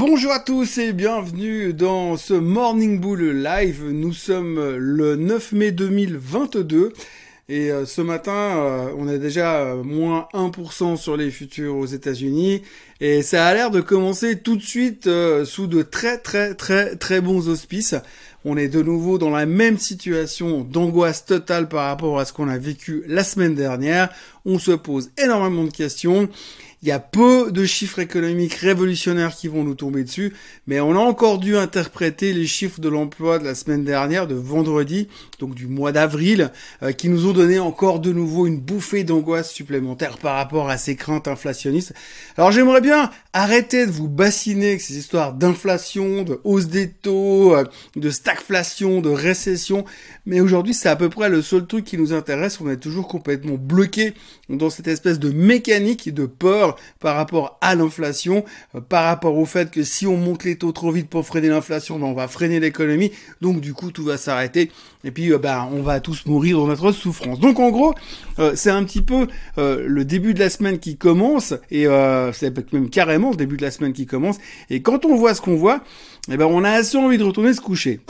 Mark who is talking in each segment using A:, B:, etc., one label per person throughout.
A: Bonjour à tous et bienvenue dans ce Morning Bull Live. Nous sommes le 9 mai 2022 et euh, ce matin, euh, on est déjà euh, moins 1% sur les futurs aux États-Unis et ça a l'air de commencer tout de suite sous de très très très très bons auspices. On est de nouveau dans la même situation d'angoisse totale par rapport à ce qu'on a vécu la semaine dernière. On se pose énormément de questions il y a peu de chiffres économiques révolutionnaires qui vont nous tomber dessus, mais on a encore dû interpréter les chiffres de l'emploi de la semaine dernière, de vendredi, donc du mois d'avril, euh, qui nous ont donné encore de nouveau une bouffée d'angoisse supplémentaire par rapport à ces craintes inflationnistes. Alors j'aimerais bien arrêter de vous bassiner avec ces histoires d'inflation, de hausse des taux, euh, de stagflation, de récession, mais aujourd'hui c'est à peu près le seul truc qui nous intéresse. On est toujours complètement bloqué dans cette espèce de mécanique de peur par rapport à l'inflation, euh, par rapport au fait que si on monte les taux trop vite pour freiner l'inflation, ben on va freiner l'économie, donc du coup tout va s'arrêter et puis euh, ben on va tous mourir dans notre souffrance. Donc en gros, euh, c'est un petit peu le début de la semaine qui commence et c'est même carrément le début de la semaine qui commence et quand on voit ce qu'on voit, eh ben on a assez envie de retourner se coucher.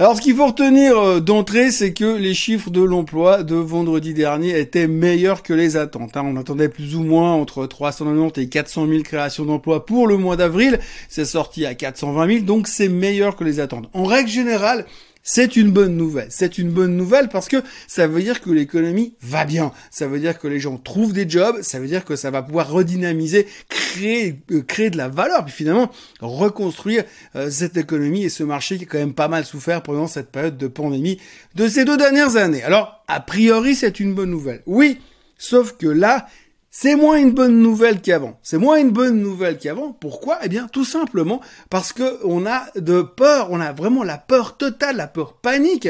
A: Alors ce qu'il faut retenir euh, d'entrée, c'est que les chiffres de l'emploi de vendredi dernier étaient meilleurs que les attentes. Hein. On attendait plus ou moins entre 390 et 400 000 créations d'emplois pour le mois d'avril. C'est sorti à 420 000, donc c'est meilleur que les attentes. En règle générale, c'est une bonne nouvelle. C'est une bonne nouvelle parce que ça veut dire que l'économie va bien. Ça veut dire que les gens trouvent des jobs. Ça veut dire que ça va pouvoir redynamiser, créer, euh, créer de la valeur, puis finalement reconstruire euh, cette économie et ce marché qui a quand même pas mal souffert pendant cette période de pandémie de ces deux dernières années. Alors, a priori, c'est une bonne nouvelle. Oui, sauf que là, c'est moins une bonne nouvelle qu'avant. C'est moins une bonne nouvelle qu'avant. Pourquoi? Eh bien, tout simplement parce que on a de peur, on a vraiment la peur totale, la peur panique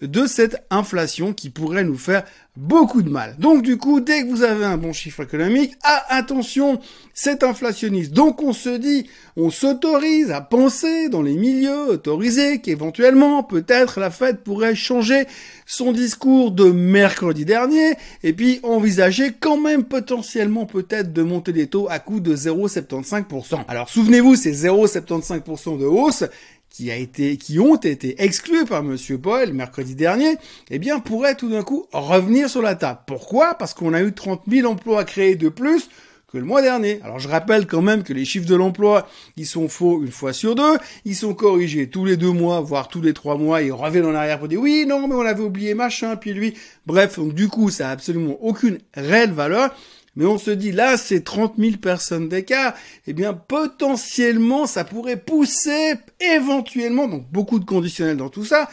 A: de cette inflation qui pourrait nous faire beaucoup de mal. Donc du coup, dès que vous avez un bon chiffre économique, ah attention, c'est inflationniste. Donc on se dit, on s'autorise à penser dans les milieux autorisés qu'éventuellement, peut-être la Fed pourrait changer son discours de mercredi dernier et puis envisager quand même potentiellement peut-être de monter les taux à coût de 0,75%. Alors souvenez-vous, ces 0,75% de hausse, qui a été, qui ont été exclus par Monsieur Paul mercredi dernier, eh bien, pourraient tout d'un coup revenir sur la table. Pourquoi? Parce qu'on a eu 30 000 emplois créés de plus que le mois dernier. Alors je rappelle quand même que les chiffres de l'emploi, ils sont faux une fois sur deux, ils sont corrigés tous les deux mois, voire tous les trois mois, ils reviennent en arrière pour dire oui, non, mais on avait oublié machin, puis lui. Bref, donc du coup, ça a absolument aucune réelle valeur. Mais on se dit, là, c'est 30 000 personnes d'écart. Eh bien, potentiellement, ça pourrait pousser, éventuellement, donc beaucoup de conditionnels dans tout ça,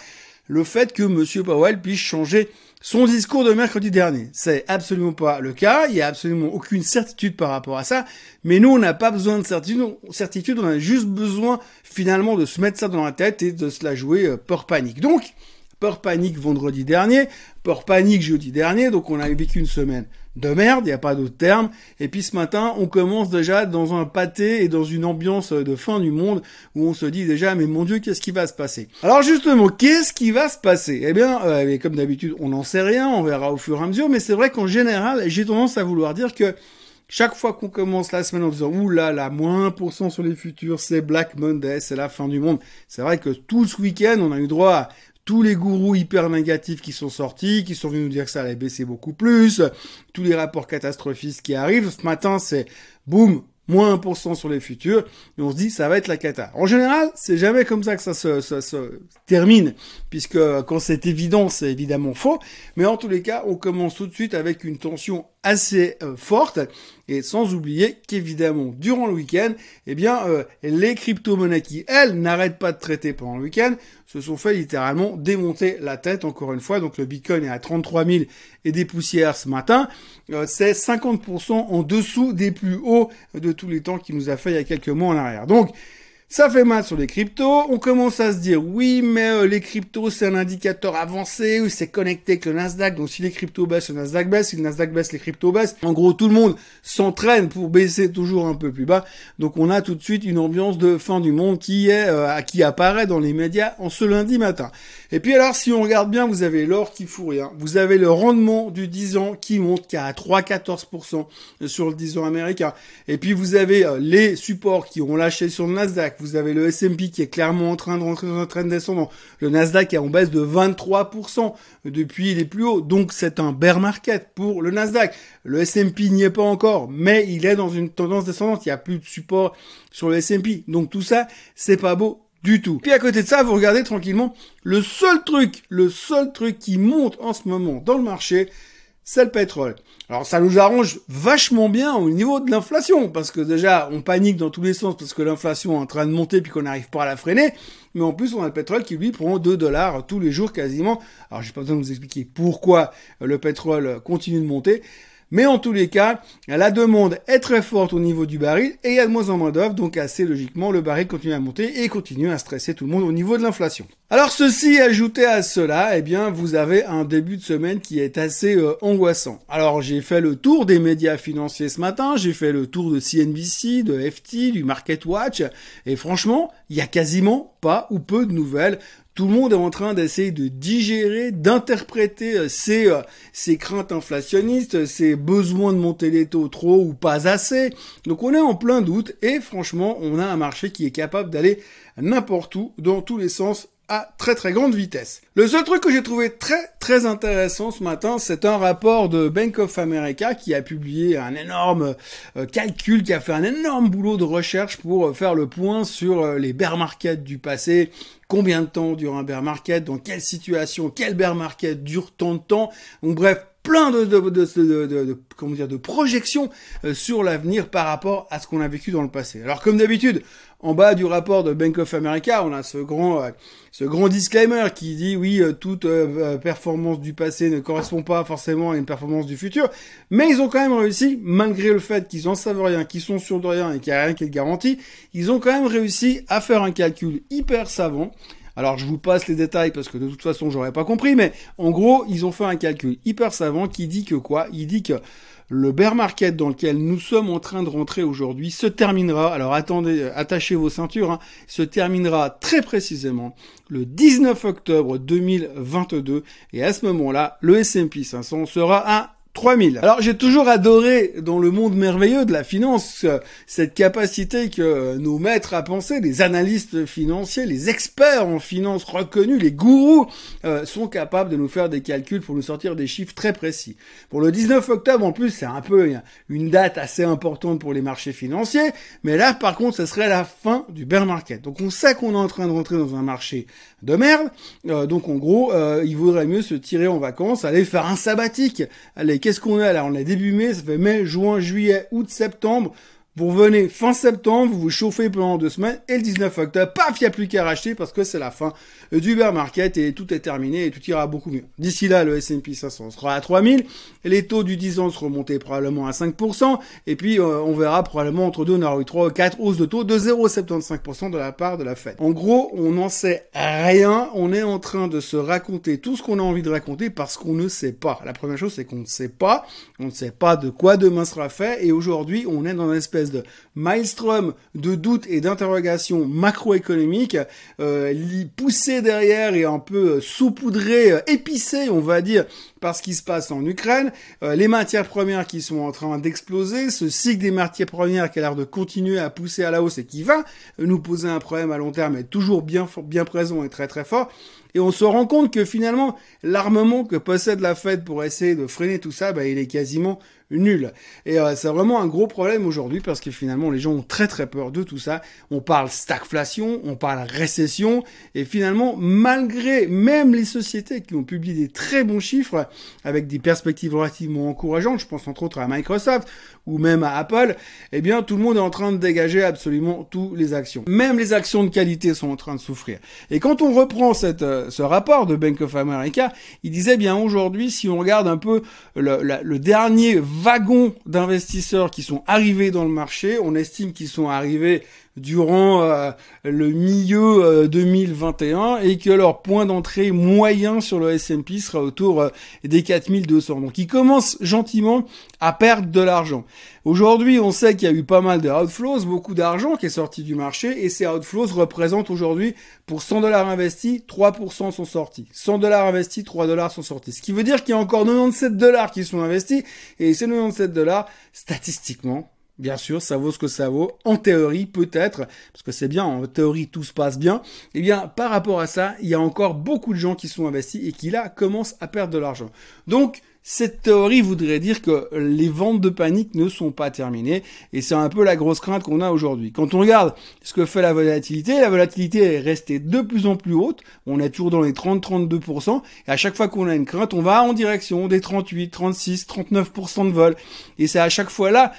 A: le fait que M. Powell puisse changer son discours de mercredi dernier. C'est absolument pas le cas. Il y a absolument aucune certitude par rapport à ça. Mais nous, on n'a pas besoin de certitude. certitude. On a juste besoin, finalement, de se mettre ça dans la tête et de se la jouer euh, peur panique. Donc, peur panique vendredi dernier, peur panique jeudi dernier. Donc, on a vécu une semaine de merde, il n'y a pas d'autre terme. Et puis ce matin, on commence déjà dans un pâté et dans une ambiance de fin du monde où on se dit déjà, mais mon Dieu, qu'est-ce qui va se passer? Alors justement, qu'est-ce qui va se passer? Eh bien, euh, comme d'habitude, on n'en sait rien, on verra au fur et à mesure, mais c'est vrai qu'en général, j'ai tendance à vouloir dire que chaque fois qu'on commence la semaine en disant ouh moins 1% sur les futurs, c'est Black Monday, c'est la fin du monde. C'est vrai que tout ce week-end, on a eu droit à tous les gourous hyper négatifs qui sont sortis, qui sont venus nous dire que ça allait baisser beaucoup plus, tous les rapports catastrophistes qui arrivent. Ce matin, c'est boum, moins 1% sur les futurs, et on se dit ça va être la cata. En général, c'est jamais comme ça que ça se, ça se termine, puisque quand c'est évident, c'est évidemment faux, mais en tous les cas, on commence tout de suite avec une tension assez euh, forte, et sans oublier qu'évidemment, durant le week-end, eh bien, euh, les crypto-monnaies qui, elles, n'arrêtent pas de traiter pendant le week-end, se sont fait littéralement démonter la tête, encore une fois. Donc le Bitcoin est à 33 000 et des poussières ce matin. Euh, c'est 50% en dessous des plus hauts de tous les temps qui nous a fait il y a quelques mois en arrière. Donc, Ça fait mal sur les cryptos. On commence à se dire oui, mais euh, les cryptos c'est un indicateur avancé, c'est connecté avec le Nasdaq. Donc si les cryptos baissent, le Nasdaq baisse. Si le Nasdaq baisse, les cryptos baissent. En gros, tout le monde s'entraîne pour baisser toujours un peu plus bas. Donc on a tout de suite une ambiance de fin du monde qui est euh, qui apparaît dans les médias en ce lundi matin. Et puis alors, si on regarde bien, vous avez l'or qui fout rien. Vous avez le rendement du 10 ans qui monte qui à 3,14% sur le 10 ans américain. Et puis vous avez euh, les supports qui ont lâché sur le Nasdaq vous avez le S&P qui est train de rentrer dans un train descendant. Le Nasdaq est en baisse de 23% depuis les plus hauts. Donc c'est un bear market pour le Nasdaq. Le S&P n'y est pas encore, mais il est dans une tendance descendante. Il n'y a plus de support sur le S&P. Donc tout ça, c'est pas beau du tout. Puis à côté de ça, vous regardez tranquillement, le seul truc, le seul truc qui monte en ce moment dans le marché, c'est le pétrole. Alors ça nous arrange vachement bien au niveau de l'inflation, parce que déjà on panique dans tous les sens parce que l'inflation est en train de monter puis qu'on n'arrive pas à la freiner, mais en plus on a le pétrole qui lui prend 2 dollars tous les jours quasiment. Alors j'ai pas besoin de vous expliquer pourquoi le pétrole continue de monter, mais en tous les cas, la demande est très forte au niveau du baril et il y a de moins en moins d'offres, donc assez logiquement, le baril continue à monter et continue à stresser tout le monde au niveau de l'inflation. Alors ceci ajouté à cela, eh bien vous avez un début de semaine qui est assez euh, angoissant. Alors j'ai fait le tour des médias financiers ce matin, j'ai fait le tour de CNBC, de FT, du Market Watch et franchement, il y a quasiment pas ou peu de nouvelles tout le monde est en train d'essayer de digérer, d'interpréter euh, ses, euh, ses craintes inflationnistes, ses besoins de monter les taux trop ou pas assez. Donc on est en plein doute et franchement on a un marché qui est capable d'aller n'importe où, dans tous les sens très très grande vitesse. Le seul truc que j'ai trouvé très très intéressant ce matin, c'est un rapport de Bank of America qui a publié un énorme euh, calcul, qui a fait un énorme boulot de recherche pour euh, faire le point sur euh, les bear markets du passé, combien de temps dure un bear market, dans quelle situation, quel bear market dure tant de temps? Bref, plein de, de, de, de, comment dire, de projections sur l'avenir par rapport à ce qu'on a vécu dans le passé. Alors comme d'habitude, en bas du rapport de Bank of America, on a ce grand, euh, ce grand disclaimer qui dit oui, euh, toute euh, performance du passé ne correspond pas forcément à une performance du futur, mais ils ont quand même réussi, malgré le fait qu'ils en savent rien, qu'ils sont sûrs de rien et qu'il n'y a rien qui est garanti, ils ont quand même réussi à faire un calcul hyper savant. Alors je vous passe les détails parce que de toute façon j'aurais pas compris, mais en gros ils ont fait un calcul hyper savant qui dit que quoi? Il dit que le bear market dans lequel nous sommes en train de rentrer aujourd'hui se terminera, alors attendez, attachez vos ceintures, hein, se terminera très précisément le 19 octobre 2022 et à ce moment-là, le S&P 500 sera à 3000. Alors j'ai toujours adoré dans le monde merveilleux de la finance cette capacité que nos maîtres à penser, les analystes financiers, les experts en finance reconnus, les gourous euh, sont capables de nous faire des calculs pour nous sortir des chiffres très précis. Pour le 19 octobre en plus c'est un peu une date assez importante pour les marchés financiers, mais là par contre ce serait la fin du bear market. Donc on sait qu'on est en train de rentrer dans un marché de merde, euh, donc en gros euh, il vaudrait mieux se tirer en vacances, aller faire un sabbatique, aller qu'est-ce qu'on est là? On est début mai, ça fait mai, juin, juillet, août, septembre. Vous revenez fin septembre, vous vous chauffez pendant deux semaines, et le 19 octobre, paf, il n'y a plus qu'à racheter parce que c'est la fin du bear market et tout est terminé et tout ira beaucoup mieux. D'ici là, le S&P 500 sera à 3000, et les taux du 10 ans seront montés probablement à 5%, et puis euh, on verra probablement entre deux, on aura eu 3 ou 4 hausses de taux de 0,75% de la part de la Fed. En gros, on n'en sait rien, on est en train de se raconter tout ce qu'on a envie de raconter parce qu'on ne sait pas. La première chose, c'est qu'on ne sait pas, on ne sait pas de quoi demain sera fait, et aujourd'hui, on est dans une espèce de maelstrom de doutes et d'interrogations macroéconomiques, euh, poussé derrière et un peu euh, saupoudré, euh, épicé, on va dire, par ce qui se passe en Ukraine, euh, les matières premières qui sont en train d'exploser, ce cycle des matières premières qui a l'air de continuer à pousser à la hausse et qui va nous poser un problème à long terme, est toujours bien, présent et très très fort. Et on se rend compte que finalement, l'armement que possède la Fed pour essayer de freiner tout ça, bah, il est quasiment nul. Et euh, c'est vraiment un gros problème aujourd'hui parce que finalement les gens ont très très peur de tout ça. On parle stagflation, on parle récession et finalement malgré même les sociétés qui ont publié des très bons chiffres avec des perspectives relativement encourageantes, je pense entre autres à Microsoft ou même à Apple, eh bien tout le monde est en train de dégager absolument toutes les actions. Même les actions de qualité sont en train de souffrir. Et quand on reprend cette, euh, ce rapport de Bank of America, il disait bien aujourd'hui, si on regarde un peu le, le dernier wagon d'investisseurs qui sont arrivés dans le marché, on estime qu'ils sont arrivés durant euh, le milieu 2021 et que leur point d'entrée moyen sur le S&P sera autour des 4200. Donc ils commencent gentiment à perdre de l'argent. Aujourd'hui, on sait qu'il y a eu pas mal de outflows, beaucoup d'argent qui est sorti du marché et ces outflows représentent aujourd'hui pour 100 dollars investis, 3% sont sortis. 100 dollars investis, 3 dollars sont sortis. Ce qui veut dire qu'il y a encore 97 dollars qui sont investis et ces 97 dollars, statistiquement, Bien sûr, ça vaut ce que ça vaut. En théorie, peut-être, parce que c'est bien, en théorie, tout se passe bien. Eh bien, par rapport à ça, il y a encore beaucoup de gens qui sont investis et qui, là, commencent à perdre de l'argent. Donc, cette théorie voudrait dire que les ventes de panique ne sont pas terminées et c'est un peu la grosse crainte qu'on a aujourd'hui. Quand on regarde ce que fait la volatilité, la volatilité est restée de plus en plus haute. On est toujours dans les 30-32% et à chaque fois qu'on a une crainte, on va en direction des 38, 36, 39% de vol. Et c'est à chaque fois là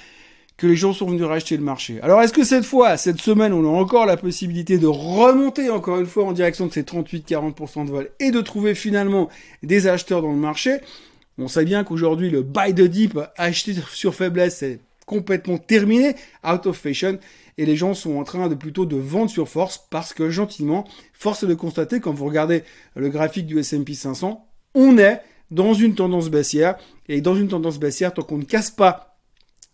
A: que les gens sont venus racheter le marché. Alors est-ce que cette fois, cette semaine, on a encore la possibilité de remonter encore une fois en direction de ces 38-40% de vol et de trouver finalement des acheteurs dans le marché? On sait bien qu'aujourd'hui le buy the dip acheté sur faiblesse est complètement terminé, out of fashion, et les gens sont en train de plutôt de vendre sur force parce que gentiment, force de constater quand vous regardez le graphique du S&P 500, on est dans une tendance baissière et dans une tendance baissière tant qu'on ne casse pas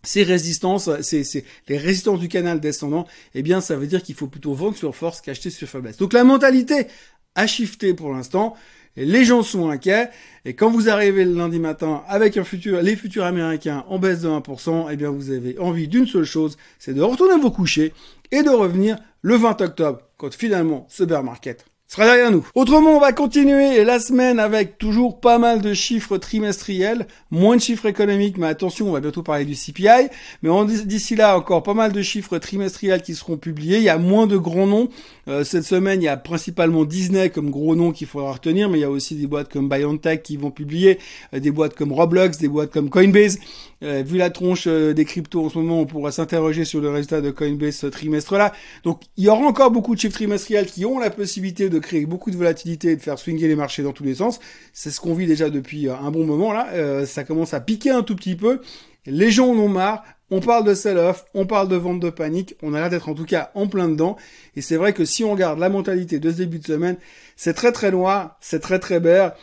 A: ces résistances, c'est les résistances du canal descendant, eh bien, ça veut dire qu'il faut plutôt vendre sur force qu'acheter sur faiblesse. Donc la mentalité a shifté pour l'instant. Les gens sont inquiets. Et quand vous arrivez le lundi matin avec un futur, les futurs américains en baisse de 1%, eh bien, vous avez envie d'une seule chose, c'est de retourner vous coucher et de revenir le 20 octobre, quand finalement ce bear market sera derrière nous. Autrement, on va continuer la semaine avec toujours pas mal de chiffres trimestriels, moins de chiffres économiques, mais attention, on va bientôt parler du CPI. Mais d'ici là, encore pas mal de chiffres trimestriels qui seront publiés. Il y a moins de grands noms. Euh, cette semaine, il y a principalement Disney comme gros nom qu'il faudra retenir, mais il y a aussi des boîtes comme BioNTech qui vont publier, euh, des boîtes comme Roblox, des boîtes comme Coinbase. Euh, vu la tronche des cryptos en ce moment, on pourra s'interroger sur le résultat de Coinbase ce trimestre-là. Donc, il y aura encore beaucoup de chiffres trimestriels qui ont la possibilité de créer beaucoup de volatilité et de faire swinger les marchés dans tous les sens. C'est ce qu'on vit déjà depuis euh, un bon moment là. Euh, ça commence à piquer un tout petit peu. Les gens en ont marre. On parle de sell-off, on parle de vente de panique. On a l'air d'être en tout cas en plein dedans. Et c'est vrai que si on regarde la mentalité de ce début de semaine, c'est très très noir, c'est très très vert.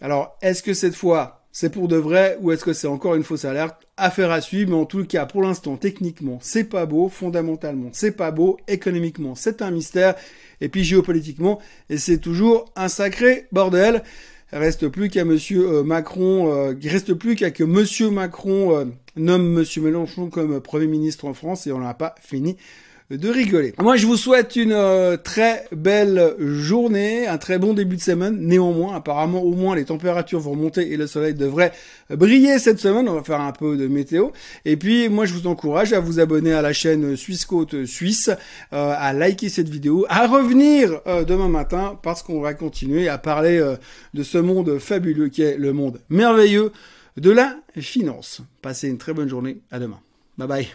A: Alors, est-ce que cette fois, c'est pour de vrai ou est-ce que c'est encore une fausse alerte? Affaire à suivre, mais en tout cas, pour l'instant, techniquement, c'est pas beau, fondamentalement, c'est pas beau, économiquement, c'est un mystère. Et puis géopolitiquement, et c'est toujours un sacré bordel. Reste plus qu'à Monsieur euh, Macron, euh, reste plus qu'à que Monsieur Macron euh, nomme Monsieur Mélenchon comme Premier ministre en France, et on n'a pas fini de rigoler. Moi, je vous souhaite une euh, très belle journée, un très bon début de semaine. Néanmoins, apparemment, au moins, les températures vont monter et le soleil devrait briller cette semaine. On va faire un peu de météo. Et puis, moi, je vous encourage à vous abonner à la chaîne Suisse Côte Suisse, euh, à liker cette vidéo, à revenir euh, demain matin parce qu'on va continuer à parler de ce monde fabuleux qui est le monde merveilleux de la finance. Passez une très bonne journée. À demain. Bye bye.